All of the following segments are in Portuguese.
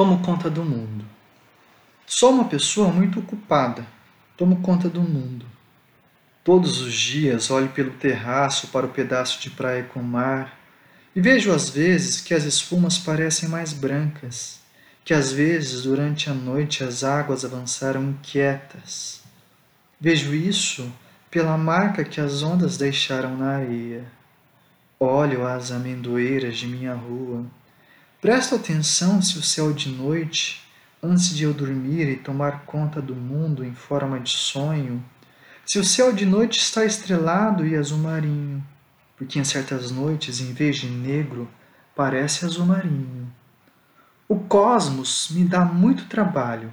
Tomo conta do mundo. Sou uma pessoa muito ocupada. Tomo conta do mundo. Todos os dias olho pelo terraço para o pedaço de praia com mar e vejo às vezes que as espumas parecem mais brancas, que às vezes durante a noite as águas avançaram inquietas. Vejo isso pela marca que as ondas deixaram na areia. Olho as amendoeiras de minha rua Presto atenção se o céu de noite, antes de eu dormir e tomar conta do mundo em forma de sonho, se o céu de noite está estrelado e azul marinho, porque em certas noites, em vez de negro, parece azul marinho. O cosmos me dá muito trabalho,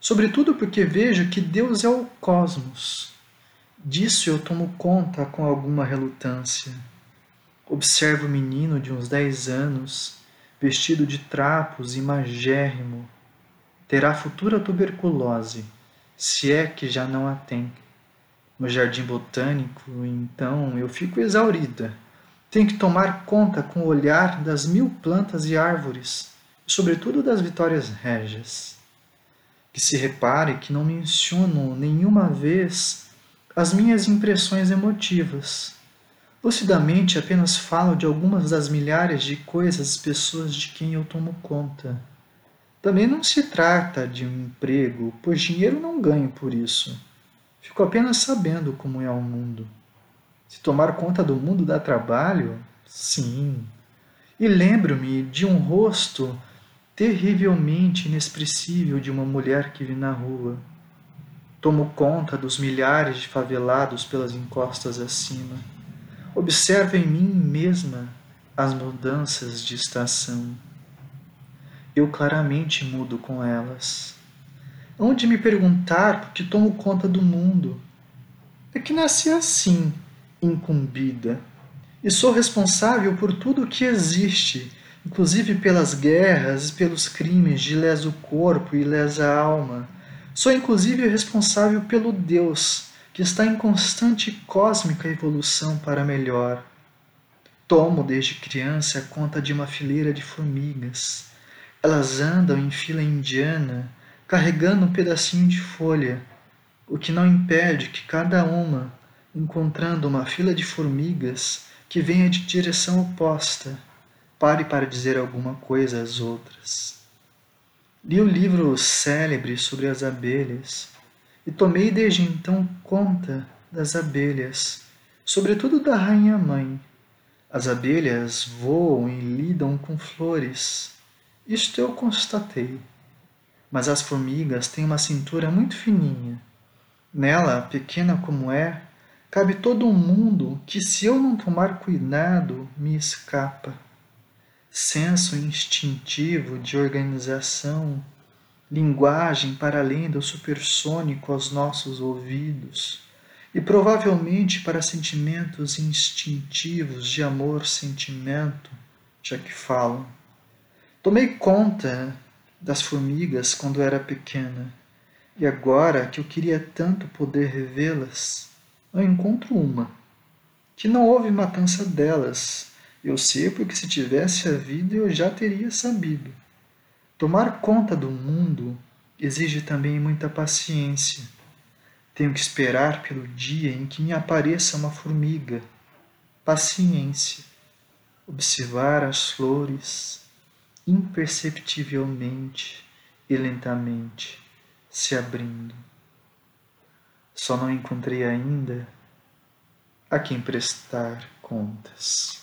sobretudo porque vejo que Deus é o cosmos. Disso eu tomo conta com alguma relutância. Observo o menino de uns dez anos vestido de trapos e magérrimo, terá futura tuberculose, se é que já não a tem. No jardim botânico, então, eu fico exaurida. Tenho que tomar conta com o olhar das mil plantas e árvores, e sobretudo das vitórias régias. Que se repare que não menciono nenhuma vez as minhas impressões emotivas Lucidamente apenas falo de algumas das milhares de coisas e pessoas de quem eu tomo conta. Também não se trata de um emprego, pois dinheiro não ganho por isso. Fico apenas sabendo como é o mundo. Se tomar conta do mundo dá trabalho, sim. E lembro-me de um rosto terrivelmente inexpressível de uma mulher que vi na rua. Tomo conta dos milhares de favelados pelas encostas acima Observo em mim mesma as mudanças de estação. Eu claramente mudo com elas. Onde me perguntar por que tomo conta do mundo? É que nasci assim, incumbida, e sou responsável por tudo o que existe, inclusive pelas guerras e pelos crimes de lesa o corpo e lesa alma. Sou inclusive responsável pelo Deus que está em constante cósmica evolução para melhor. Tomo desde criança conta de uma fileira de formigas. Elas andam em fila indiana, carregando um pedacinho de folha, o que não impede que cada uma, encontrando uma fila de formigas que venha de direção oposta, pare para dizer alguma coisa às outras. Li o livro célebre sobre as abelhas e tomei desde então conta das abelhas, sobretudo da rainha-mãe. As abelhas voam e lidam com flores. Isto eu constatei. Mas as formigas têm uma cintura muito fininha. Nela, pequena como é, cabe todo um mundo que, se eu não tomar cuidado, me escapa. Senso instintivo de organização, linguagem para além do supersônico aos nossos ouvidos, e provavelmente para sentimentos instintivos de amor-sentimento, já que falam. Tomei conta das formigas quando era pequena, e agora que eu queria tanto poder revê-las, eu encontro uma, que não houve matança delas. Eu sei porque se tivesse havido eu já teria sabido. Tomar conta do mundo exige também muita paciência. Tenho que esperar pelo dia em que me apareça uma formiga. Paciência. Observar as flores imperceptivelmente e lentamente se abrindo. Só não encontrei ainda a quem prestar contas.